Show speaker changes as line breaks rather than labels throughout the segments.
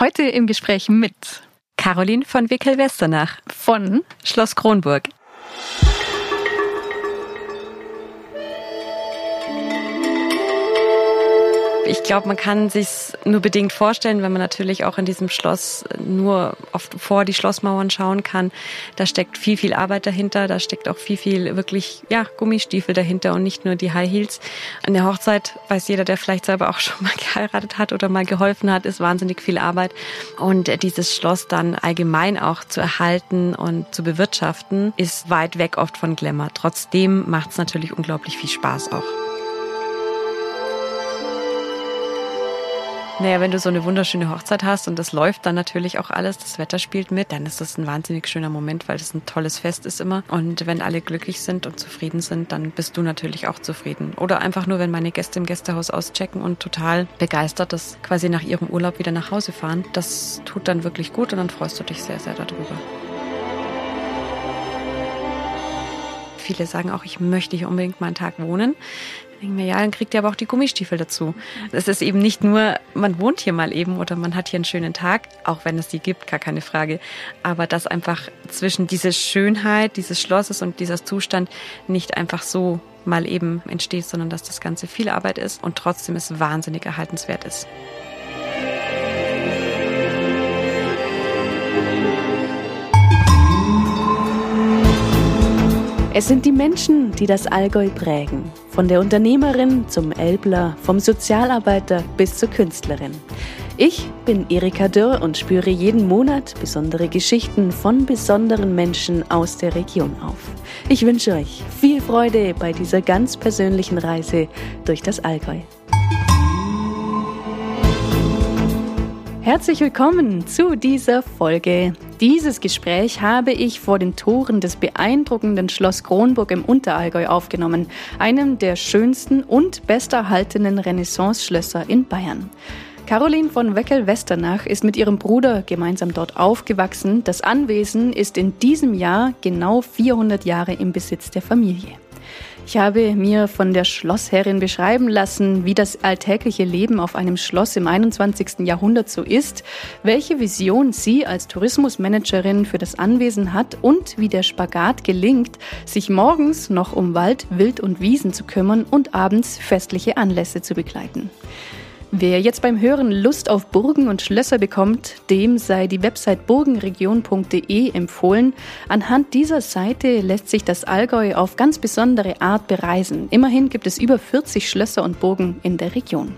Heute im Gespräch mit
Caroline von Wickel-Westernach
von
Schloss Kronburg. Ich glaube, man kann sich nur bedingt vorstellen, wenn man natürlich auch in diesem Schloss nur oft vor die Schlossmauern schauen kann. Da steckt viel, viel Arbeit dahinter. Da steckt auch viel, viel wirklich, ja, Gummistiefel dahinter und nicht nur die High Heels. An der Hochzeit weiß jeder, der vielleicht selber auch schon mal geheiratet hat oder mal geholfen hat, ist wahnsinnig viel Arbeit. Und dieses Schloss dann allgemein auch zu erhalten und zu bewirtschaften, ist weit weg oft von Glamour. Trotzdem macht es natürlich unglaublich viel Spaß auch. Naja, wenn du so eine wunderschöne Hochzeit hast und das läuft dann natürlich auch alles, das Wetter spielt mit, dann ist das ein wahnsinnig schöner Moment, weil das ein tolles Fest ist immer. Und wenn alle glücklich sind und zufrieden sind, dann bist du natürlich auch zufrieden. Oder einfach nur, wenn meine Gäste im Gästehaus auschecken und total begeistert, dass quasi nach ihrem Urlaub wieder nach Hause fahren. Das tut dann wirklich gut und dann freust du dich sehr, sehr darüber. Viele sagen auch, ich möchte hier unbedingt mal einen Tag wohnen denke mir, ja, dann kriegt ihr aber auch die Gummistiefel dazu. Es ist eben nicht nur, man wohnt hier mal eben oder man hat hier einen schönen Tag, auch wenn es die gibt, gar keine Frage. Aber dass einfach zwischen dieser Schönheit dieses Schlosses und dieser Zustand nicht einfach so mal eben entsteht, sondern dass das Ganze viel Arbeit ist und trotzdem es wahnsinnig erhaltenswert ist.
Es sind die Menschen, die das Allgäu prägen. Von der Unternehmerin zum Elbler, vom Sozialarbeiter bis zur Künstlerin. Ich bin Erika Dürr und spüre jeden Monat besondere Geschichten von besonderen Menschen aus der Region auf. Ich wünsche euch viel Freude bei dieser ganz persönlichen Reise durch das Allgäu. Herzlich willkommen zu dieser Folge. Dieses Gespräch habe ich vor den Toren des beeindruckenden Schloss Kronburg im Unterallgäu aufgenommen, einem der schönsten und besterhaltenen Renaissance-Schlösser in Bayern. Caroline von Weckel-Westernach ist mit ihrem Bruder gemeinsam dort aufgewachsen. Das Anwesen ist in diesem Jahr genau 400 Jahre im Besitz der Familie. Ich habe mir von der Schlossherrin beschreiben lassen, wie das alltägliche Leben auf einem Schloss im 21. Jahrhundert so ist, welche Vision sie als Tourismusmanagerin für das Anwesen hat und wie der Spagat gelingt, sich morgens noch um Wald, Wild und Wiesen zu kümmern und abends festliche Anlässe zu begleiten. Wer jetzt beim Hören Lust auf Burgen und Schlösser bekommt, dem sei die Website burgenregion.de empfohlen. Anhand dieser Seite lässt sich das Allgäu auf ganz besondere Art bereisen. Immerhin gibt es über 40 Schlösser und Burgen in der Region.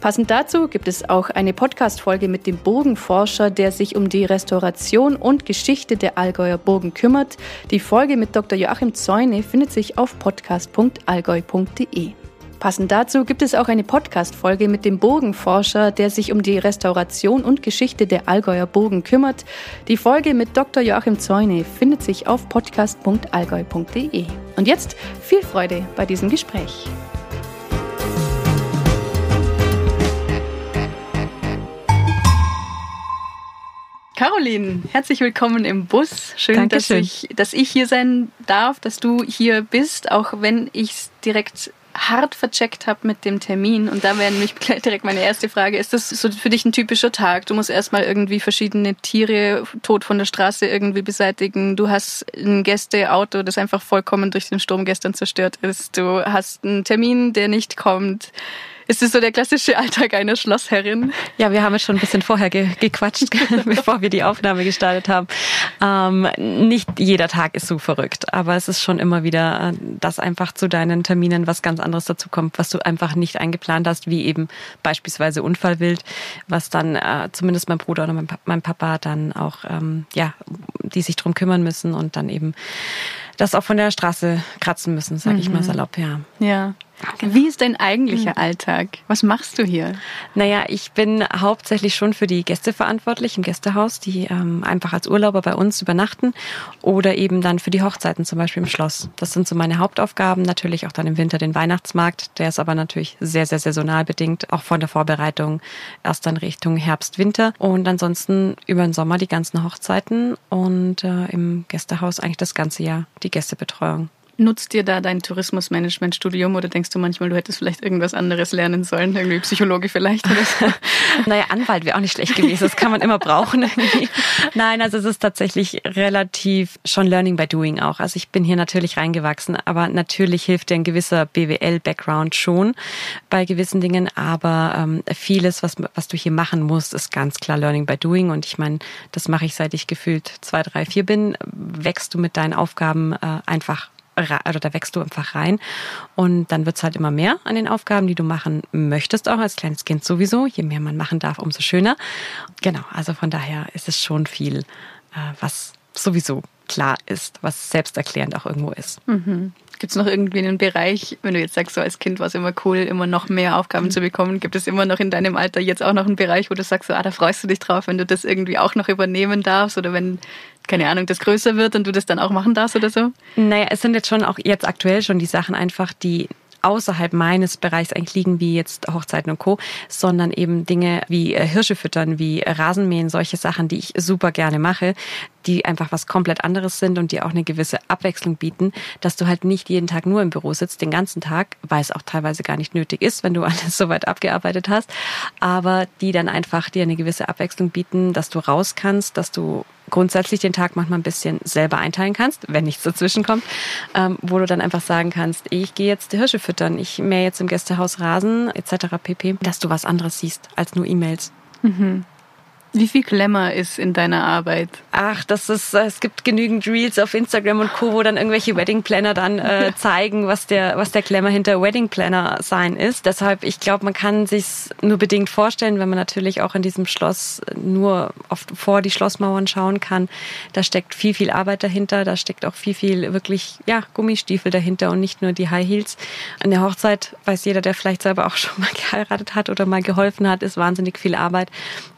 Passend dazu gibt es auch eine Podcast-Folge mit dem Burgenforscher, der sich um die Restauration und Geschichte der Allgäuer Burgen kümmert. Die Folge mit Dr. Joachim Zäune findet sich auf podcast.allgäu.de. Passend dazu gibt es auch eine Podcast-Folge mit dem Burgenforscher, der sich um die Restauration und Geschichte der Allgäuer Burgen kümmert. Die Folge mit Dr. Joachim Zäune findet sich auf podcast.allgäu.de. Und jetzt viel Freude bei diesem Gespräch.
Caroline, herzlich willkommen im Bus. Schön, dass ich, dass ich hier sein darf, dass du hier bist, auch wenn ich es direkt hart vercheckt habe mit dem Termin. Und da wäre nämlich direkt meine erste Frage. Ist das so für dich ein typischer Tag? Du musst erstmal irgendwie verschiedene Tiere tot von der Straße irgendwie beseitigen. Du hast ein Gästeauto, das einfach vollkommen durch den Sturm gestern zerstört ist. Du hast einen Termin, der nicht kommt. Ist es so der klassische Alltag einer Schlossherrin?
Ja, wir haben jetzt schon ein bisschen vorher ge gequatscht, bevor wir die Aufnahme gestartet haben. Ähm, nicht jeder Tag ist so verrückt, aber es ist schon immer wieder, äh, dass einfach zu deinen Terminen was ganz anderes dazu kommt, was du einfach nicht eingeplant hast, wie eben beispielsweise Unfallwild, was dann äh, zumindest mein Bruder oder mein, mein Papa dann auch, ähm, ja, die sich drum kümmern müssen und dann eben das auch von der Straße kratzen müssen, sage mhm. ich mal mhm. salopp, ja.
Ja. Wie ist dein eigentlicher hm. Alltag? Was machst du hier?
Naja, ich bin hauptsächlich schon für die Gäste verantwortlich im Gästehaus, die ähm, einfach als Urlauber bei uns übernachten oder eben dann für die Hochzeiten, zum Beispiel im Schloss. Das sind so meine Hauptaufgaben. Natürlich auch dann im Winter den Weihnachtsmarkt. Der ist aber natürlich sehr, sehr saisonal bedingt, auch von der Vorbereitung erst dann Richtung Herbst, Winter. Und ansonsten über den Sommer die ganzen Hochzeiten und äh, im Gästehaus eigentlich das ganze Jahr die Gästebetreuung.
Nutzt dir da dein Tourismusmanagement-Studium oder denkst du manchmal, du hättest vielleicht irgendwas anderes lernen sollen? Irgendwie Psychologe vielleicht oder so?
naja, Anwalt wäre auch nicht schlecht gewesen. Das kann man immer brauchen. Nein, also es ist tatsächlich relativ schon Learning by Doing auch. Also ich bin hier natürlich reingewachsen, aber natürlich hilft dir ein gewisser BWL-Background schon bei gewissen Dingen. Aber ähm, vieles, was, was du hier machen musst, ist ganz klar Learning by Doing. Und ich meine, das mache ich seit ich gefühlt zwei, drei, vier bin. Wächst du mit deinen Aufgaben äh, einfach oder da wächst du einfach rein und dann wird's halt immer mehr an den Aufgaben, die du machen möchtest, auch als kleines Kind sowieso. Je mehr man machen darf, umso schöner. Genau, also von daher ist es schon viel, äh, was sowieso klar ist, was selbsterklärend auch irgendwo ist.
Mhm. Gibt es noch irgendwie einen Bereich, wenn du jetzt sagst, so als Kind war es immer cool, immer noch mehr Aufgaben mhm. zu bekommen, gibt es immer noch in deinem Alter jetzt auch noch einen Bereich, wo du sagst, so, ah, da freust du dich drauf, wenn du das irgendwie auch noch übernehmen darfst oder wenn keine Ahnung, das größer wird und du das dann auch machen darfst oder so?
Naja, es sind jetzt schon auch jetzt aktuell schon die Sachen einfach, die außerhalb meines Bereichs eigentlich liegen, wie jetzt Hochzeiten und Co., sondern eben Dinge wie äh, Hirsche füttern, wie Rasenmähen, solche Sachen, die ich super gerne mache, die einfach was komplett anderes sind und die auch eine gewisse Abwechslung bieten, dass du halt nicht jeden Tag nur im Büro sitzt, den ganzen Tag, weil es auch teilweise gar nicht nötig ist, wenn du alles soweit abgearbeitet hast, aber die dann einfach dir eine gewisse Abwechslung bieten, dass du raus kannst, dass du grundsätzlich den Tag manchmal ein bisschen selber einteilen kannst, wenn nichts dazwischen kommt, ähm, wo du dann einfach sagen kannst, ich gehe jetzt die Hirsche füttern, ich mähe jetzt im Gästehaus Rasen etc. pp, dass du was anderes siehst als nur E-Mails.
Mhm. Wie viel Glamour ist in deiner Arbeit?
Ach, das ist, es gibt genügend Reels auf Instagram und Co., wo dann irgendwelche Wedding Planner dann äh, zeigen, was der, was der Glamour hinter Wedding Planner sein ist. Deshalb, ich glaube, man kann sich's nur bedingt vorstellen, wenn man natürlich auch in diesem Schloss nur oft vor die Schlossmauern schauen kann. Da steckt viel, viel Arbeit dahinter. Da steckt auch viel, viel wirklich, ja, Gummistiefel dahinter und nicht nur die High Heels. An der Hochzeit weiß jeder, der vielleicht selber auch schon mal geheiratet hat oder mal geholfen hat, ist wahnsinnig viel Arbeit.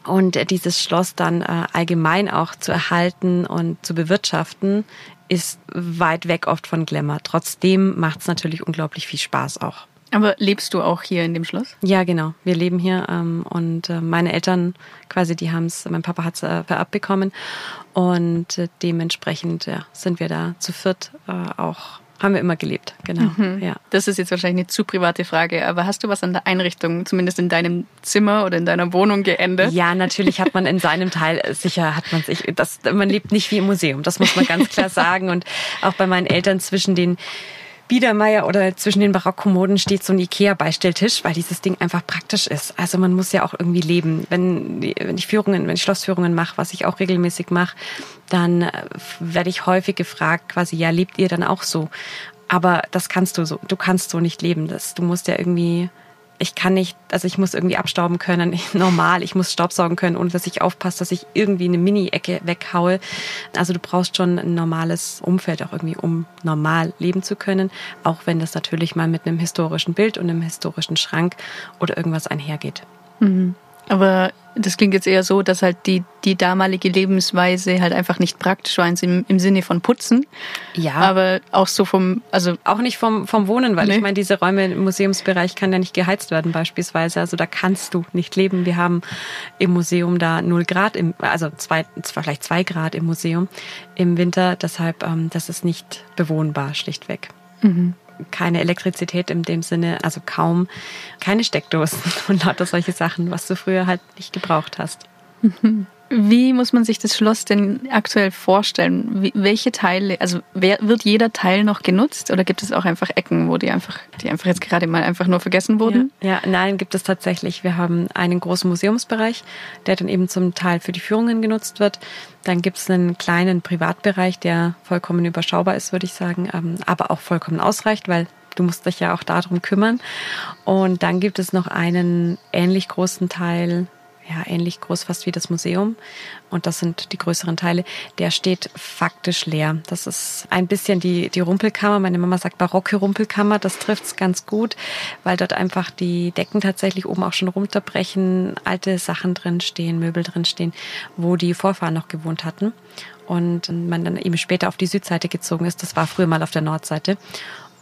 Und äh, dieses Schloss dann äh, allgemein auch zu erhalten und zu bewirtschaften, ist weit weg oft von Glamour. Trotzdem macht es natürlich unglaublich viel Spaß auch.
Aber lebst du auch hier in dem Schloss?
Ja, genau. Wir leben hier ähm, und äh, meine Eltern quasi, die haben es, mein Papa hat es äh, vererbt bekommen und äh, dementsprechend ja, sind wir da zu viert äh, auch haben wir immer gelebt, genau. Mhm. Ja.
Das ist jetzt wahrscheinlich eine zu private Frage, aber hast du was an der Einrichtung, zumindest in deinem Zimmer oder in deiner Wohnung geändert?
Ja, natürlich hat man in seinem Teil, äh, sicher hat man sich, das, man lebt nicht wie im Museum, das muss man ganz klar sagen. Und auch bei meinen Eltern zwischen den Biedermeier oder zwischen den Barockkommoden steht so ein Ikea-Beistelltisch, weil dieses Ding einfach praktisch ist. Also man muss ja auch irgendwie leben. Wenn, wenn ich Führungen, wenn ich Schlossführungen mache, was ich auch regelmäßig mache, dann äh, werde ich häufig gefragt, quasi, ja, lebt ihr dann auch so? Aber das kannst du so, du kannst so nicht leben. Das, du musst ja irgendwie ich kann nicht, also ich muss irgendwie abstauben können, normal, ich muss Staubsaugen können, ohne dass ich aufpasse, dass ich irgendwie eine Mini-Ecke weghaue. Also du brauchst schon ein normales Umfeld auch irgendwie, um normal leben zu können, auch wenn das natürlich mal mit einem historischen Bild und einem historischen Schrank oder irgendwas einhergeht.
Mhm. Aber das klingt jetzt eher so, dass halt die, die damalige Lebensweise halt einfach nicht praktisch war im, im Sinne von Putzen.
Ja.
Aber auch so vom, also.
Auch nicht vom, vom Wohnen, weil nee. ich meine, diese Räume im Museumsbereich kann ja nicht geheizt werden beispielsweise. Also da kannst du nicht leben. Wir haben im Museum da null Grad, im, also zwei, vielleicht zwei Grad im Museum im Winter. Deshalb, ähm, das ist nicht bewohnbar, schlichtweg. Mhm keine Elektrizität in dem Sinne, also kaum, keine Steckdosen und lauter solche Sachen, was du früher halt nicht gebraucht hast.
Wie muss man sich das Schloss denn aktuell vorstellen? Wie, welche Teile, also wer, wird jeder Teil noch genutzt oder gibt es auch einfach Ecken, wo die einfach, die einfach jetzt gerade mal einfach nur vergessen wurden?
Ja, ja nein, gibt es tatsächlich. Wir haben einen großen Museumsbereich, der dann eben zum Teil für die Führungen genutzt wird. Dann gibt es einen kleinen Privatbereich, der vollkommen überschaubar ist, würde ich sagen, ähm, aber auch vollkommen ausreicht, weil du musst dich ja auch darum kümmern. Und dann gibt es noch einen ähnlich großen Teil ja, ähnlich groß fast wie das Museum. Und das sind die größeren Teile. Der steht faktisch leer. Das ist ein bisschen die, die Rumpelkammer. Meine Mama sagt barocke Rumpelkammer. Das trifft's ganz gut, weil dort einfach die Decken tatsächlich oben auch schon runterbrechen, alte Sachen drin stehen, Möbel drin stehen, wo die Vorfahren noch gewohnt hatten. Und man dann eben später auf die Südseite gezogen ist. Das war früher mal auf der Nordseite.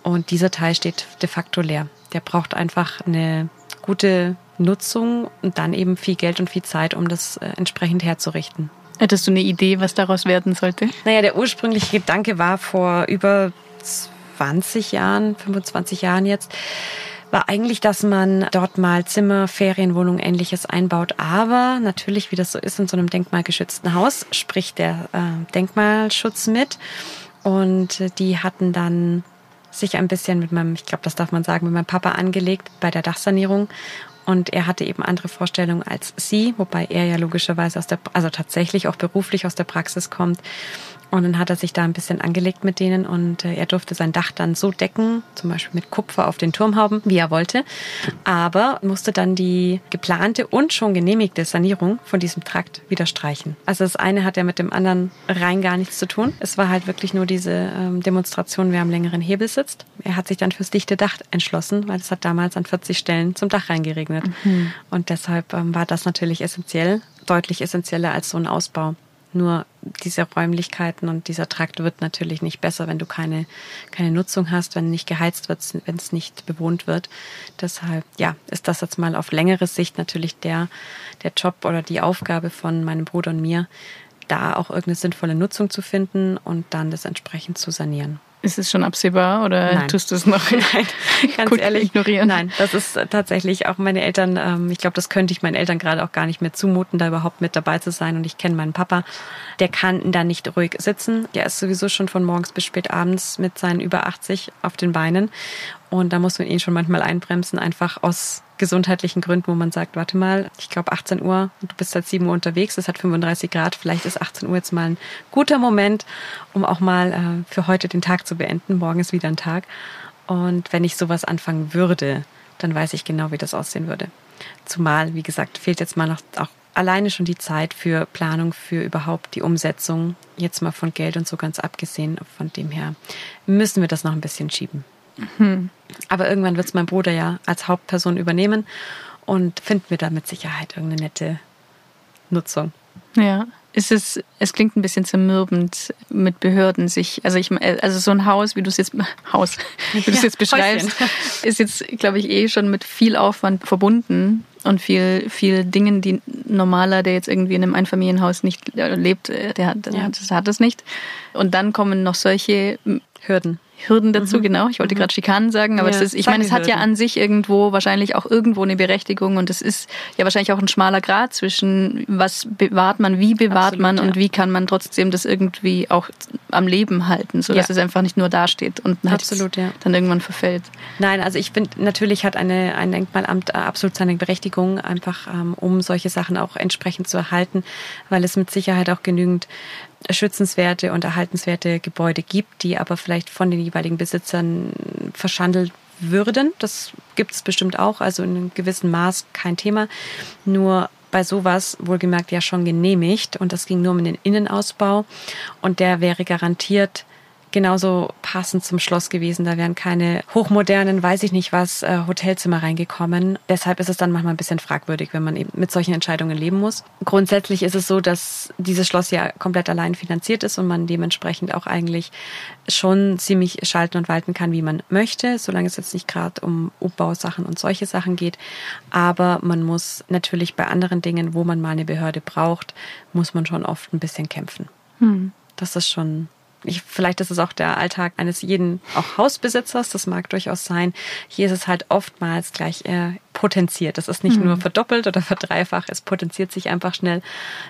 Und dieser Teil steht de facto leer. Der braucht einfach eine gute Nutzung und dann eben viel Geld und viel Zeit, um das äh, entsprechend herzurichten.
Hättest du eine Idee, was daraus werden sollte?
Naja, der ursprüngliche Gedanke war vor über 20 Jahren, 25 Jahren jetzt, war eigentlich, dass man dort mal Zimmer, Ferienwohnung, ähnliches einbaut. Aber natürlich, wie das so ist in so einem denkmalgeschützten Haus, spricht der äh, Denkmalschutz mit. Und die hatten dann sich ein bisschen mit meinem, ich glaube, das darf man sagen, mit meinem Papa angelegt bei der Dachsanierung. Und er hatte eben andere Vorstellungen als sie, wobei er ja logischerweise aus der, also tatsächlich auch beruflich aus der Praxis kommt. Und dann hat er sich da ein bisschen angelegt mit denen und äh, er durfte sein Dach dann so decken, zum Beispiel mit Kupfer auf den Turmhauben, wie er wollte. Aber musste dann die geplante und schon genehmigte Sanierung von diesem Trakt wieder streichen. Also das eine hat ja mit dem anderen rein gar nichts zu tun. Es war halt wirklich nur diese ähm, Demonstration, wer am längeren Hebel sitzt. Er hat sich dann fürs dichte Dach entschlossen, weil es hat damals an 40 Stellen zum Dach reingeregnet. Mhm. Und deshalb ähm, war das natürlich essentiell, deutlich essentieller als so ein Ausbau. Nur diese Räumlichkeiten und dieser Trakt wird natürlich nicht besser, wenn du keine, keine Nutzung hast, wenn nicht geheizt wird, wenn es nicht bewohnt wird. Deshalb, ja, ist das jetzt mal auf längere Sicht natürlich der, der Job oder die Aufgabe von meinem Bruder und mir, da auch irgendeine sinnvolle Nutzung zu finden und dann das entsprechend zu sanieren.
Ist es schon absehbar oder
nein.
tust du es noch
nein, ganz ehrlich ignorieren? Nein, das ist tatsächlich auch meine Eltern. Ähm, ich glaube, das könnte ich meinen Eltern gerade auch gar nicht mehr zumuten, da überhaupt mit dabei zu sein. Und ich kenne meinen Papa, der kann da nicht ruhig sitzen. Der ist sowieso schon von morgens bis spät abends mit seinen über 80 auf den Beinen. Und da muss man ihn schon manchmal einbremsen, einfach aus gesundheitlichen Gründen, wo man sagt, warte mal, ich glaube 18 Uhr, du bist seit 7 Uhr unterwegs, es hat 35 Grad, vielleicht ist 18 Uhr jetzt mal ein guter Moment, um auch mal äh, für heute den Tag zu beenden. Morgen ist wieder ein Tag. Und wenn ich sowas anfangen würde, dann weiß ich genau, wie das aussehen würde. Zumal, wie gesagt, fehlt jetzt mal noch auch alleine schon die Zeit für Planung, für überhaupt die Umsetzung, jetzt mal von Geld und so ganz abgesehen. Von dem her müssen wir das noch ein bisschen schieben. Mhm. Aber irgendwann wird es mein Bruder ja als Hauptperson übernehmen und finden wir da mit Sicherheit irgendeine nette Nutzung.
Ja. Es ist, es klingt ein bisschen zermürbend mit Behörden sich, also ich, also so ein Haus, wie du es jetzt, Haus, wie du es ja, jetzt beschreibst, Häuschen. ist jetzt, glaube ich, eh schon mit viel Aufwand verbunden und viel, viel Dingen, die normaler, der jetzt irgendwie in einem Einfamilienhaus nicht lebt, äh, der hat, ja. das hat es nicht. Und dann kommen noch solche Hürden. Hürden dazu, mhm. genau. Ich wollte mhm. gerade Schikanen sagen, aber ja, es ist, ich meine, es hat ja an sich irgendwo wahrscheinlich auch irgendwo eine Berechtigung und es ist ja wahrscheinlich auch ein schmaler Grad zwischen was bewahrt man, wie bewahrt Absolut, man und ja. wie kann man trotzdem das irgendwie auch am Leben halten, sodass ja. es einfach nicht nur dasteht und halt Absolut, ja. dann irgendwann verfällt.
Nein, also ich finde, natürlich hat eine, ein Denkmalamt absolut seine Berechtigung, einfach ähm, um solche Sachen auch entsprechend zu erhalten, weil es mit Sicherheit auch genügend schützenswerte und erhaltenswerte Gebäude gibt, die aber vielleicht von den jeweiligen Besitzern verschandelt würden. Das gibt es bestimmt auch, also in einem gewissen Maß kein Thema. Nur bei sowas wohlgemerkt ja schon genehmigt und das ging nur um den Innenausbau und der wäre garantiert genauso passend zum Schloss gewesen. Da wären keine hochmodernen, weiß ich nicht was, äh, Hotelzimmer reingekommen. Deshalb ist es dann manchmal ein bisschen fragwürdig, wenn man eben mit solchen Entscheidungen leben muss. Grundsätzlich ist es so, dass dieses Schloss ja komplett allein finanziert ist und man dementsprechend auch eigentlich schon ziemlich schalten und walten kann, wie man möchte, solange es jetzt nicht gerade um Umbausachen und solche Sachen geht. Aber man muss natürlich bei anderen Dingen, wo man mal eine Behörde braucht, muss man schon oft ein bisschen kämpfen. Hm. Das ist schon ich, vielleicht ist es auch der Alltag eines jeden auch Hausbesitzers, das mag durchaus sein. Hier ist es halt oftmals gleich äh, potenziert. Das ist nicht mhm. nur verdoppelt oder verdreifacht, es potenziert sich einfach schnell,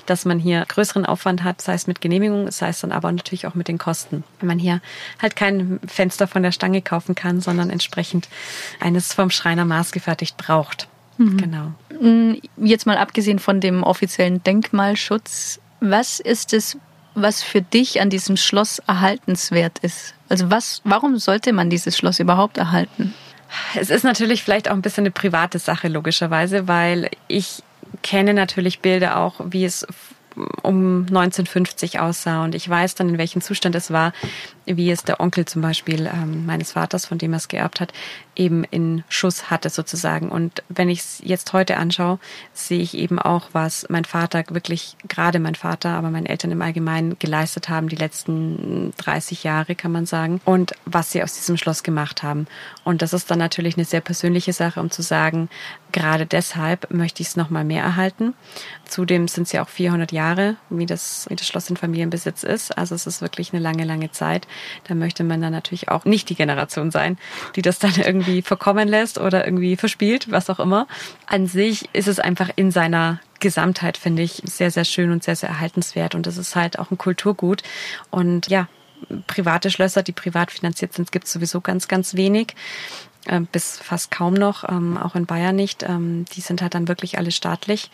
dass man hier größeren Aufwand hat, sei es mit Genehmigung, sei es dann aber natürlich auch mit den Kosten. Wenn man hier halt kein Fenster von der Stange kaufen kann, sondern entsprechend eines vom Schreiner maßgefertigt braucht. Mhm. Genau.
Mm, jetzt mal abgesehen von dem offiziellen Denkmalschutz, was ist es was für dich an diesem Schloss erhaltenswert ist? Also was, warum sollte man dieses Schloss überhaupt erhalten?
Es ist natürlich vielleicht auch ein bisschen eine private Sache, logischerweise, weil ich kenne natürlich Bilder auch, wie es um 1950 aussah. Und ich weiß dann, in welchem Zustand es war, wie es der Onkel zum Beispiel ähm, meines Vaters, von dem er es geerbt hat, eben in Schuss hatte sozusagen. Und wenn ich es jetzt heute anschaue, sehe ich eben auch, was mein Vater wirklich, gerade mein Vater, aber meine Eltern im Allgemeinen geleistet haben, die letzten 30 Jahre, kann man sagen, und was sie aus diesem Schloss gemacht haben. Und das ist dann natürlich eine sehr persönliche Sache, um zu sagen, gerade deshalb möchte ich es nochmal mehr erhalten. Zudem sind es ja auch 400 Jahre, wie das, wie das Schloss in Familienbesitz ist. Also es ist wirklich eine lange, lange Zeit. Da möchte man dann natürlich auch nicht die Generation sein, die das dann irgendwie verkommen lässt oder irgendwie verspielt, was auch immer. An sich ist es einfach in seiner Gesamtheit, finde ich, sehr, sehr schön und sehr, sehr erhaltenswert. Und es ist halt auch ein Kulturgut. Und ja, private Schlösser, die privat finanziert sind, gibt es sowieso ganz, ganz wenig. Äh, bis fast kaum noch, ähm, auch in Bayern nicht. Ähm, die sind halt dann wirklich alle staatlich.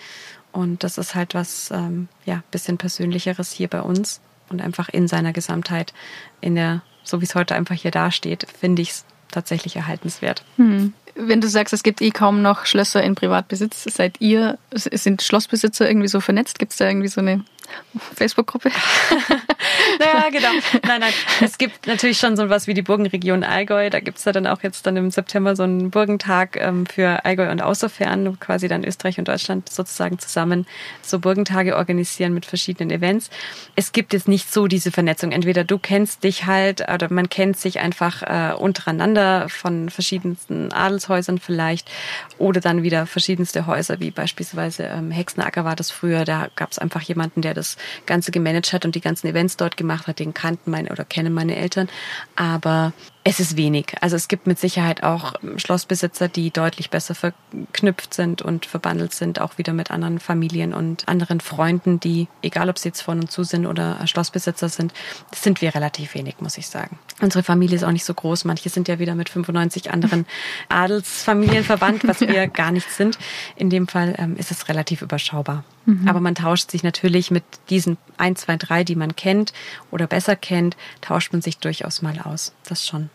Und das ist halt was, ähm, ja, bisschen persönlicheres hier bei uns und einfach in seiner Gesamtheit, in der, so wie es heute einfach hier dasteht, finde ich es tatsächlich erhaltenswert.
Hm. Wenn du sagst, es gibt eh kaum noch Schlösser in Privatbesitz, seid ihr, sind Schlossbesitzer irgendwie so vernetzt? Gibt es da irgendwie so eine Facebook-Gruppe.
naja, genau. Nein, nein. Es gibt natürlich schon so was wie die Burgenregion Allgäu. Da gibt's ja dann auch jetzt dann im September so einen Burgentag ähm, für Allgäu und Außerfern, wo quasi dann Österreich und Deutschland sozusagen zusammen so Burgentage organisieren mit verschiedenen Events. Es gibt jetzt nicht so diese Vernetzung. Entweder du kennst dich halt oder man kennt sich einfach äh, untereinander von verschiedensten Adelshäusern vielleicht oder dann wieder verschiedenste Häuser, wie beispielsweise ähm, Hexenacker war das früher. Da gab's einfach jemanden, der das Ganze gemanagt hat und die ganzen Events dort gemacht hat, den kannten meine oder kennen meine Eltern. Aber es ist wenig. Also es gibt mit Sicherheit auch Schlossbesitzer, die deutlich besser verknüpft sind und verbandelt sind, auch wieder mit anderen Familien und anderen Freunden, die, egal ob sie jetzt von und zu sind oder Schlossbesitzer sind, sind wir relativ wenig, muss ich sagen. Unsere Familie ist auch nicht so groß. Manche sind ja wieder mit 95 anderen Adelsfamilien verwandt, was wir gar nicht sind. In dem Fall ähm, ist es relativ überschaubar. Mhm. Aber man tauscht sich natürlich mit diesen ein, zwei, drei, die man kennt oder besser kennt, tauscht man sich durchaus mal aus. Das schon.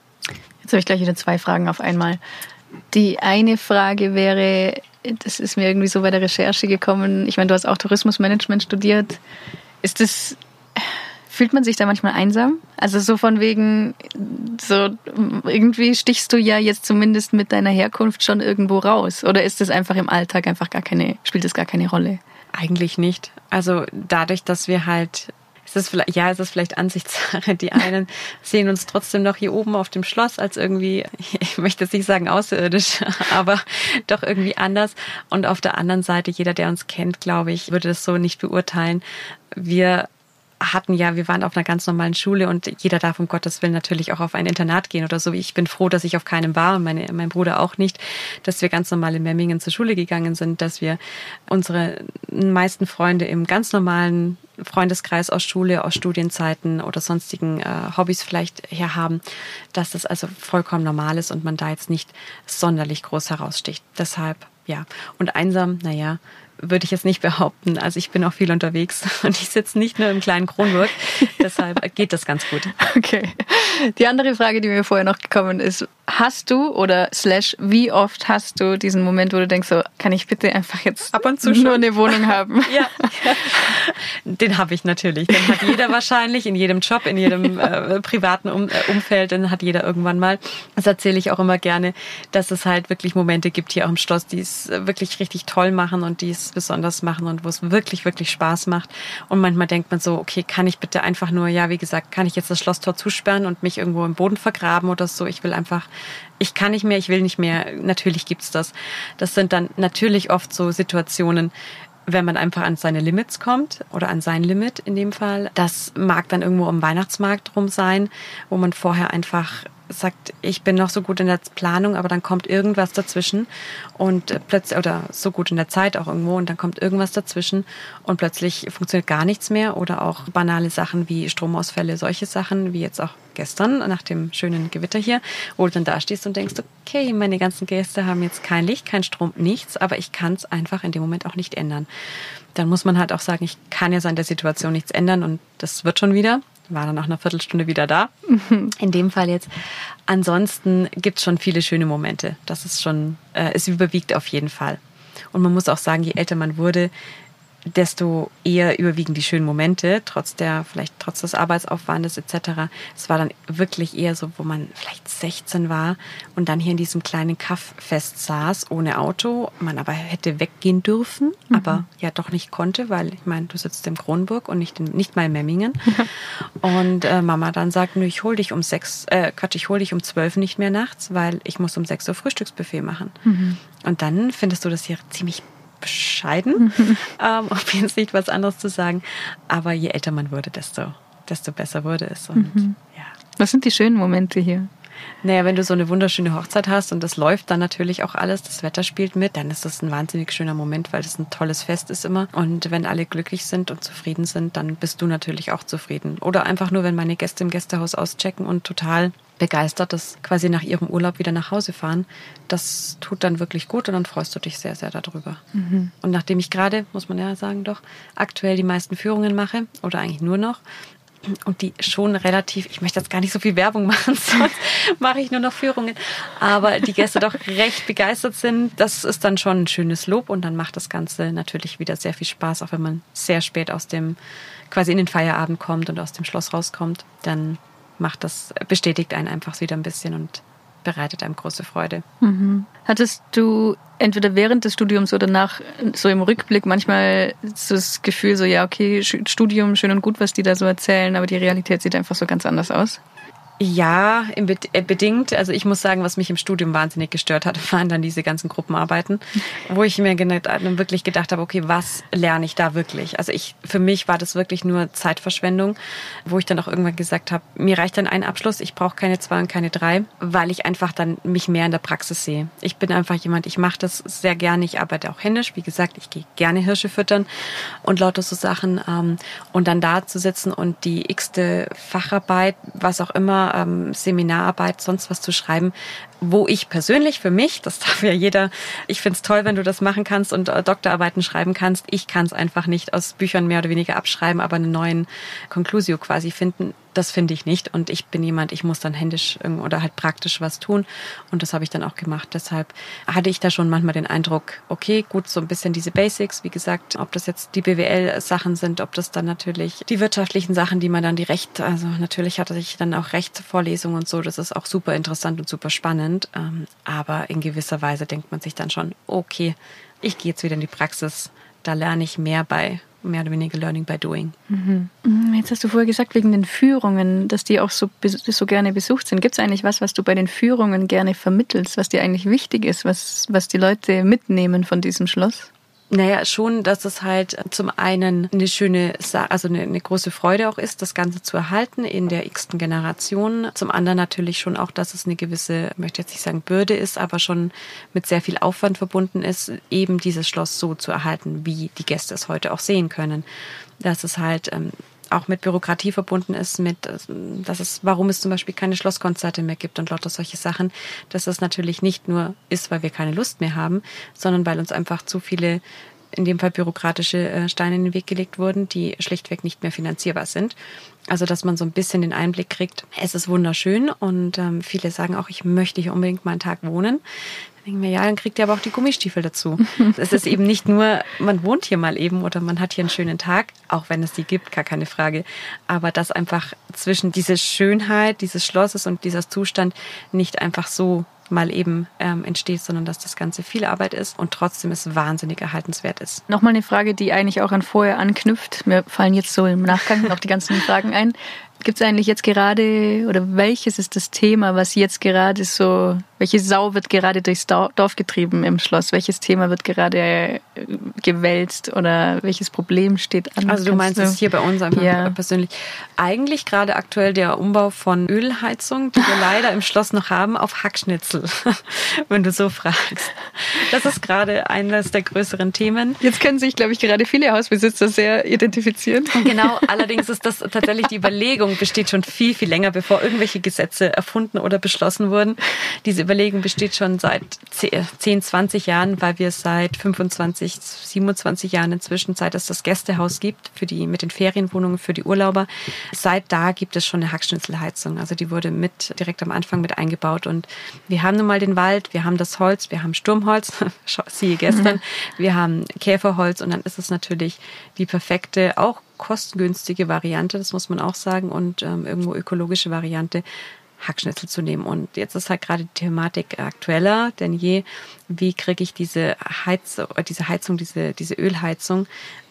Jetzt habe ich gleich wieder zwei Fragen auf einmal. Die eine Frage wäre, das ist mir irgendwie so bei der Recherche gekommen. Ich meine, du hast auch Tourismusmanagement studiert. Ist das, fühlt man sich da manchmal einsam? Also so von wegen, so irgendwie stichst du ja jetzt zumindest mit deiner Herkunft schon irgendwo raus. Oder ist das einfach im Alltag einfach gar keine, spielt das gar keine Rolle?
Eigentlich nicht. Also dadurch, dass wir halt es ist vielleicht, ja, es ist vielleicht Ansichtssache. Die einen sehen uns trotzdem noch hier oben auf dem Schloss als irgendwie, ich möchte jetzt nicht sagen außerirdisch, aber doch irgendwie anders. Und auf der anderen Seite, jeder, der uns kennt, glaube ich, würde das so nicht beurteilen. Wir hatten ja, wir waren auf einer ganz normalen Schule und jeder darf um Gottes Willen natürlich auch auf ein Internat gehen oder so. Ich bin froh, dass ich auf keinem war und meine, mein Bruder auch nicht, dass wir ganz normal in Memmingen zur Schule gegangen sind, dass wir unsere meisten Freunde im ganz normalen Freundeskreis aus Schule, aus Studienzeiten oder sonstigen äh, Hobbys vielleicht her haben, dass das also vollkommen normal ist und man da jetzt nicht sonderlich groß heraussticht. Deshalb, ja. Und einsam, naja, würde ich jetzt nicht behaupten. Also ich bin auch viel unterwegs und ich sitze nicht nur im kleinen Kronburg. Deshalb geht das ganz gut.
Okay. Die andere Frage, die mir vorher noch gekommen ist, hast du oder slash wie oft hast du diesen Moment, wo du denkst, so kann ich bitte einfach jetzt
ab und zu
nur eine Wohnung haben?
ja. Den habe ich natürlich. Den hat jeder wahrscheinlich in jedem Job, in jedem äh, privaten um, äh, Umfeld, den hat jeder irgendwann mal. Das erzähle ich auch immer gerne, dass es halt wirklich Momente gibt hier auch im Schloss, die es wirklich richtig toll machen und die es besonders machen und wo es wirklich, wirklich Spaß macht. Und manchmal denkt man so, okay, kann ich bitte einfach nur, ja, wie gesagt, kann ich jetzt das Schlosstor zusperren und mich irgendwo im Boden vergraben oder so? Ich will einfach ich kann nicht mehr, ich will nicht mehr. Natürlich gibt's das. Das sind dann natürlich oft so Situationen, wenn man einfach an seine Limits kommt oder an sein Limit in dem Fall. Das mag dann irgendwo am Weihnachtsmarkt rum sein, wo man vorher einfach sagt, ich bin noch so gut in der Planung, aber dann kommt irgendwas dazwischen und plötzlich, oder so gut in der Zeit auch irgendwo und dann kommt irgendwas dazwischen und plötzlich funktioniert gar nichts mehr oder auch banale Sachen wie Stromausfälle, solche Sachen wie jetzt auch gestern nach dem schönen Gewitter hier, wo du dann da stehst und denkst, okay, meine ganzen Gäste haben jetzt kein Licht, kein Strom, nichts, aber ich kann es einfach in dem Moment auch nicht ändern. Dann muss man halt auch sagen, ich kann jetzt an der Situation nichts ändern und das wird schon wieder war dann nach einer Viertelstunde wieder da. In dem Fall jetzt. Ansonsten gibt es schon viele schöne Momente. Das ist schon, äh, es überwiegt auf jeden Fall. Und man muss auch sagen, je älter man wurde, desto eher überwiegen die schönen Momente, trotz der, vielleicht trotz des Arbeitsaufwandes etc. Es war dann wirklich eher so, wo man vielleicht 16 war und dann hier in diesem kleinen Kaff fest saß, ohne Auto, man aber hätte weggehen dürfen, mhm. aber ja doch nicht konnte, weil ich meine, du sitzt in Kronburg und nicht, in, nicht mal in Memmingen. und äh, Mama dann sagt, nö, ich hol dich um sechs, äh, Quatsch, ich hol dich um zwölf nicht mehr nachts, weil ich muss um sechs Uhr Frühstücksbuffet machen. Mhm. Und dann findest du das hier ziemlich bescheiden, ähm, um jetzt nicht was anderes zu sagen. Aber je älter man wurde, desto, desto besser wurde es. Und,
mhm. ja. Was sind die schönen Momente hier?
Naja, wenn du so eine wunderschöne Hochzeit hast und das läuft dann natürlich auch alles, das Wetter spielt mit, dann ist das ein wahnsinnig schöner Moment, weil das ein tolles Fest ist immer. Und wenn alle glücklich sind und zufrieden sind, dann bist du natürlich auch zufrieden. Oder einfach nur, wenn meine Gäste im Gästehaus auschecken und total begeistert, dass quasi nach ihrem Urlaub wieder nach Hause fahren. Das tut dann wirklich gut und dann freust du dich sehr, sehr darüber. Mhm. Und nachdem ich gerade, muss man ja sagen, doch aktuell die meisten Führungen mache oder eigentlich nur noch, und die schon relativ, ich möchte jetzt gar nicht so viel Werbung machen, sonst mache ich nur noch Führungen, aber die Gäste doch recht begeistert sind, das ist dann schon ein schönes Lob und dann macht das Ganze natürlich wieder sehr viel Spaß, auch wenn man sehr spät aus dem, quasi in den Feierabend kommt und aus dem Schloss rauskommt, dann macht das, bestätigt einen einfach wieder ein bisschen und bereitet einem große Freude.
Mhm. Hattest du entweder während des Studiums oder nach, so im Rückblick manchmal so das Gefühl, so ja, okay, Studium, schön und gut, was die da so erzählen, aber die Realität sieht einfach so ganz anders aus?
Ja, äh, bedingt. Also ich muss sagen, was mich im Studium wahnsinnig gestört hat, waren dann diese ganzen Gruppenarbeiten, wo ich mir wirklich gedacht habe, okay, was lerne ich da wirklich? Also ich, für mich war das wirklich nur Zeitverschwendung, wo ich dann auch irgendwann gesagt habe, mir reicht dann ein Abschluss, ich brauche keine zwei und keine drei, weil ich einfach dann mich mehr in der Praxis sehe. Ich bin einfach jemand, ich mache das sehr gerne, ich arbeite auch händisch, wie gesagt, ich gehe gerne Hirsche füttern und lauter so Sachen. Ähm, und dann da zu sitzen und die x-te Facharbeit, was auch immer, ähm, Seminararbeit, sonst was zu schreiben, wo ich persönlich für mich, das darf ja jeder, ich finde es toll, wenn du das machen kannst und äh, Doktorarbeiten schreiben kannst. Ich kann es einfach nicht aus Büchern mehr oder weniger abschreiben, aber einen neuen Conclusio quasi finden das finde ich nicht. Und ich bin jemand, ich muss dann händisch oder halt praktisch was tun. Und das habe ich dann auch gemacht. Deshalb hatte ich da schon manchmal den Eindruck, okay, gut, so ein bisschen diese Basics. Wie gesagt, ob das jetzt die BWL-Sachen sind, ob das dann natürlich die wirtschaftlichen Sachen, die man dann die Recht, also natürlich hatte ich dann auch Rechtsvorlesungen und so. Das ist auch super interessant und super spannend. Ähm, aber in gewisser Weise denkt man sich dann schon, okay, ich gehe jetzt wieder in die Praxis. Da lerne ich mehr bei mehr oder weniger Learning by Doing.
Mhm. Jetzt hast du vorher gesagt, wegen den Führungen, dass die auch so, so gerne besucht sind. Gibt es eigentlich was, was du bei den Führungen gerne vermittelst, was dir eigentlich wichtig ist, was, was die Leute mitnehmen von diesem Schloss?
Naja, schon, dass es halt zum einen eine schöne, also eine, eine, große Freude auch ist, das Ganze zu erhalten in der x-ten Generation. Zum anderen natürlich schon auch, dass es eine gewisse, ich möchte jetzt nicht sagen Bürde ist, aber schon mit sehr viel Aufwand verbunden ist, eben dieses Schloss so zu erhalten, wie die Gäste es heute auch sehen können. Dass es halt ähm, auch mit Bürokratie verbunden ist, mit, äh, dass es, warum es zum Beispiel keine Schlosskonzerte mehr gibt und lauter solche Sachen, dass das natürlich nicht nur ist, weil wir keine Lust mehr haben, sondern weil uns einfach zu viele in dem Fall bürokratische äh, Steine in den Weg gelegt wurden, die schlichtweg nicht mehr finanzierbar sind. Also, dass man so ein bisschen den Einblick kriegt, es ist wunderschön und ähm, viele sagen auch, ich möchte hier unbedingt mal einen Tag wohnen denken wir, ja, dann kriegt ihr aber auch die Gummistiefel dazu. es ist eben nicht nur, man wohnt hier mal eben oder man hat hier einen schönen Tag, auch wenn es die gibt, gar keine Frage. Aber dass einfach zwischen diese Schönheit dieses Schlosses und dieser Zustand nicht einfach so mal eben ähm, entsteht, sondern dass das Ganze viel Arbeit ist und trotzdem es wahnsinnig erhaltenswert ist.
Nochmal eine Frage, die eigentlich auch an vorher anknüpft. Mir fallen jetzt so im Nachgang noch die ganzen Fragen ein. Gibt es eigentlich jetzt gerade, oder welches ist das Thema, was jetzt gerade so, welche Sau wird gerade durchs Dorf getrieben im Schloss? Welches Thema wird gerade äh, gewälzt oder welches Problem steht
an? Also du meinst es hier bei uns einfach ja. persönlich. Eigentlich gerade aktuell der Umbau von Ölheizung, die wir leider im Schloss noch haben, auf Hackschnitzel, wenn du so fragst. Das ist gerade eines der größeren Themen.
Jetzt können sich, glaube ich, gerade viele Hausbesitzer sehr identifizieren.
Genau, allerdings ist das tatsächlich die Überlegung, Überlegung besteht schon viel, viel länger, bevor irgendwelche Gesetze erfunden oder beschlossen wurden. Diese Überlegung besteht schon seit 10, 20 Jahren, weil wir seit 25, 27 Jahren inzwischen, seit es das Gästehaus gibt, für die, mit den Ferienwohnungen für die Urlauber, seit da gibt es schon eine Hackschnitzelheizung. Also die wurde mit, direkt am Anfang mit eingebaut. Und wir haben nun mal den Wald, wir haben das Holz, wir haben Sturmholz, siehe gestern, wir haben Käferholz und dann ist es natürlich die perfekte, auch kostengünstige Variante, das muss man auch sagen, und ähm, irgendwo ökologische Variante, Hackschnitzel zu nehmen. Und jetzt ist halt gerade die Thematik aktueller denn je. Wie kriege ich diese Heizung, äh, diese Heizung, diese, diese Ölheizung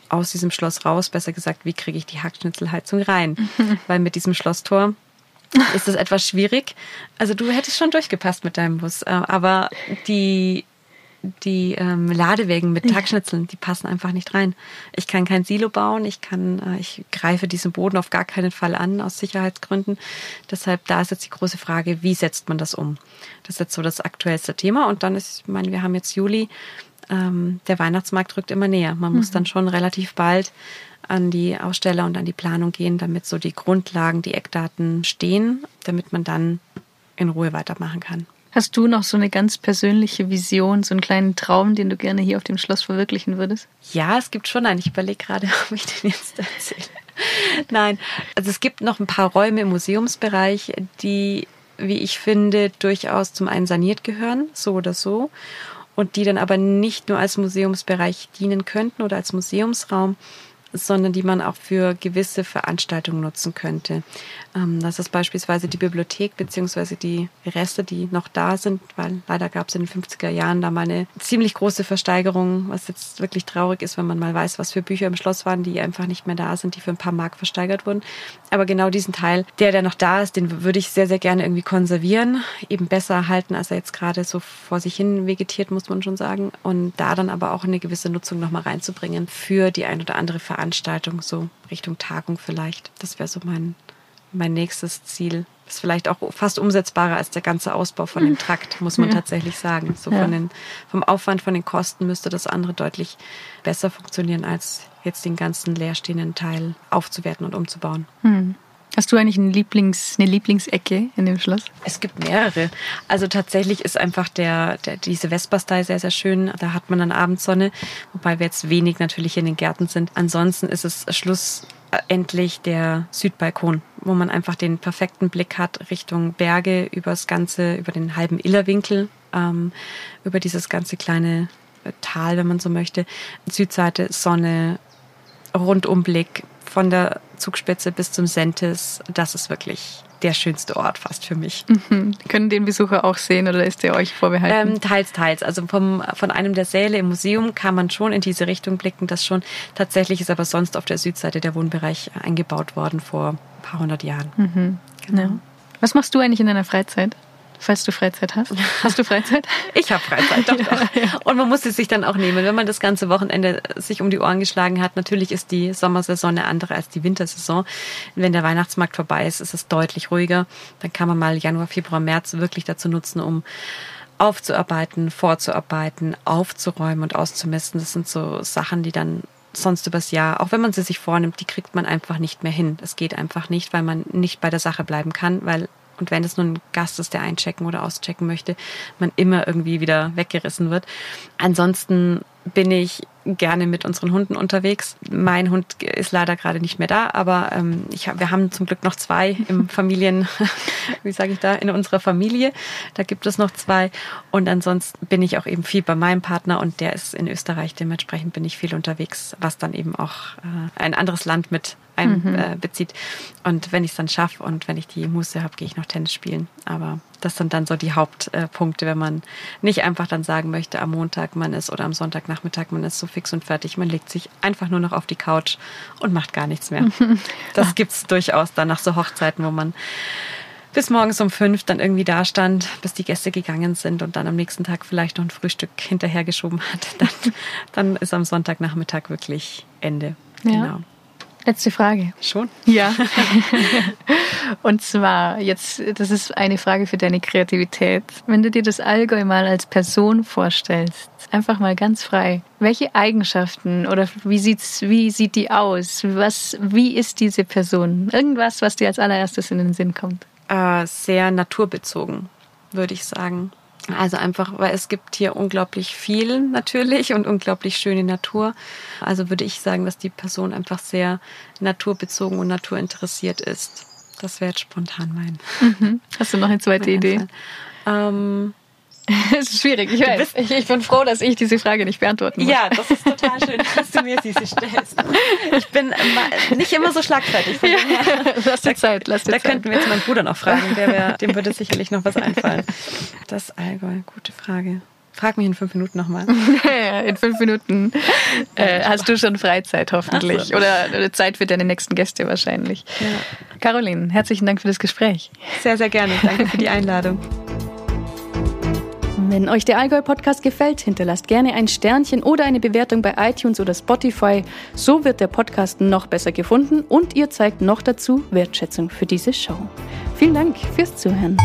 aus diesem Schloss raus? Besser gesagt, wie kriege ich die Hackschnitzelheizung rein? Weil mit diesem Schlosstor ist das etwas schwierig. Also du hättest schon durchgepasst mit deinem Bus, äh, aber die die ähm, Ladewägen mit Tagschnitzeln, die passen einfach nicht rein. Ich kann kein Silo bauen, ich kann, äh, ich greife diesen Boden auf gar keinen Fall an aus Sicherheitsgründen. Deshalb da ist jetzt die große Frage, wie setzt man das um? Das ist jetzt so das aktuellste Thema. Und dann ist, ich meine, wir haben jetzt Juli, ähm, der Weihnachtsmarkt rückt immer näher. Man mhm. muss dann schon relativ bald an die Aussteller und an die Planung gehen, damit so die Grundlagen, die Eckdaten stehen, damit man dann in Ruhe weitermachen kann.
Hast du noch so eine ganz persönliche Vision, so einen kleinen Traum, den du gerne hier auf dem Schloss verwirklichen würdest?
Ja, es gibt schon einen. Ich überlege gerade, ob ich den jetzt erzähle. Nein, also es gibt noch ein paar Räume im Museumsbereich, die, wie ich finde, durchaus zum einen saniert gehören, so oder so, und die dann aber nicht nur als Museumsbereich dienen könnten oder als Museumsraum, sondern die man auch für gewisse Veranstaltungen nutzen könnte. Ähm, das ist beispielsweise die Bibliothek beziehungsweise die Reste, die noch da sind, weil leider gab es in den 50er Jahren da mal eine ziemlich große Versteigerung, was jetzt wirklich traurig ist, wenn man mal weiß, was für Bücher im Schloss waren, die einfach nicht mehr da sind, die für ein paar Mark versteigert wurden. Aber genau diesen Teil, der, der noch da ist, den würde ich sehr, sehr gerne irgendwie konservieren, eben besser halten, als er jetzt gerade so vor sich hin vegetiert, muss man schon sagen. Und da dann aber auch eine gewisse Nutzung nochmal reinzubringen für die ein oder andere Veranstaltung, so Richtung Tagung vielleicht. Das wäre so mein mein nächstes Ziel. Ist vielleicht auch fast umsetzbarer als der ganze Ausbau von dem Trakt, muss man ja. tatsächlich sagen. So ja. von den, vom Aufwand, von den Kosten müsste das andere deutlich besser funktionieren, als jetzt den ganzen leerstehenden Teil aufzuwerten und umzubauen. Hm.
Hast du eigentlich ein Lieblings, eine Lieblingsecke in dem Schloss?
Es gibt mehrere. Also tatsächlich ist einfach der, der diese Vesperstyle sehr, sehr schön. Da hat man dann Abendsonne, wobei wir jetzt wenig natürlich in den Gärten sind. Ansonsten ist es Schluss endlich der Südbalkon, wo man einfach den perfekten Blick hat Richtung Berge, über das ganze, über den halben Illerwinkel, ähm, über dieses ganze kleine äh, Tal, wenn man so möchte. Südseite Sonne, Rundumblick von der Zugspitze bis zum Sentis. Das ist wirklich der schönste Ort fast für mich.
Mhm. Können den Besucher auch sehen oder ist der euch vorbehalten?
Ähm, teils, teils. Also vom, von einem der Säle im Museum kann man schon in diese Richtung blicken, das schon. Tatsächlich ist aber sonst auf der Südseite der Wohnbereich eingebaut worden vor ein paar hundert Jahren.
Mhm. Genau. Ja. Was machst du eigentlich in deiner Freizeit? Falls du Freizeit hast. Hast du Freizeit?
Ich habe Freizeit, doch, doch. Und man muss es sich dann auch nehmen, wenn man das ganze Wochenende sich um die Ohren geschlagen hat. Natürlich ist die Sommersaison eine andere als die Wintersaison. Wenn der Weihnachtsmarkt vorbei ist, ist es deutlich ruhiger. Dann kann man mal Januar, Februar, März wirklich dazu nutzen, um aufzuarbeiten, vorzuarbeiten, aufzuräumen und auszumisten. Das sind so Sachen, die dann sonst übers Jahr, auch wenn man sie sich vornimmt, die kriegt man einfach nicht mehr hin. Es geht einfach nicht, weil man nicht bei der Sache bleiben kann, weil und wenn es nur ein Gast ist, der einchecken oder auschecken möchte, man immer irgendwie wieder weggerissen wird. Ansonsten bin ich gerne mit unseren Hunden unterwegs. Mein Hund ist leider gerade nicht mehr da, aber ähm, ich wir haben zum Glück noch zwei im Familien, wie sage ich da, in unserer Familie. Da gibt es noch zwei. Und ansonsten bin ich auch eben viel bei meinem Partner und der ist in Österreich. Dementsprechend bin ich viel unterwegs, was dann eben auch äh, ein anderes Land mit einbezieht. Mhm. Äh, und wenn ich es dann schaffe und wenn ich die Muße habe, gehe ich noch Tennis spielen. Aber das sind dann so die Hauptpunkte, wenn man nicht einfach dann sagen möchte, am Montag man ist oder am Sonntagnachmittag man ist so fix und fertig. Man legt sich einfach nur noch auf die Couch und macht gar nichts mehr. Das gibt es durchaus dann nach so Hochzeiten, wo man bis morgens um fünf dann irgendwie da stand, bis die Gäste gegangen sind und dann am nächsten Tag vielleicht noch ein Frühstück hinterhergeschoben hat. Dann, dann ist am Sonntagnachmittag wirklich Ende.
Ja. Genau. Letzte Frage.
Schon?
Ja. Und zwar, jetzt, das ist eine Frage für deine Kreativität. Wenn du dir das Allgäu mal als Person vorstellst, einfach mal ganz frei, welche Eigenschaften oder wie, sieht's, wie sieht die aus? Was, wie ist diese Person? Irgendwas, was dir als allererstes in den Sinn kommt?
Äh, sehr naturbezogen, würde ich sagen. Also einfach, weil es gibt hier unglaublich viel natürlich und unglaublich schöne Natur. Also würde ich sagen, dass die Person einfach sehr naturbezogen und naturinteressiert ist. Das wäre jetzt spontan mein.
Mhm. Hast du noch eine zweite Idee? Ähm, es ist schwierig, ich weiß. Ich, ich, bin froh, dass ich diese Frage nicht beantworten muss.
Ja, das ist total schön, dass du mir diese stellst. Ich bin nicht immer so schlagfertig.
Ja, lass dir Zeit, lass dir
Da
Zeit.
könnten wir jetzt meinen Bruder noch fragen, der wär, dem würde sicherlich noch was einfallen. Das Allgäu, gute Frage. Frag mich in fünf Minuten nochmal.
in fünf Minuten äh, hast du schon Freizeit hoffentlich. So. Oder, oder, Zeit für deine nächsten Gäste wahrscheinlich. Ja. Caroline, herzlichen Dank für das Gespräch.
Sehr, sehr gerne. Danke für die Einladung.
Wenn euch der Allgäu-Podcast gefällt, hinterlasst gerne ein Sternchen oder eine Bewertung bei iTunes oder Spotify. So wird der Podcast noch besser gefunden und ihr zeigt noch dazu Wertschätzung für diese Show. Vielen Dank fürs Zuhören.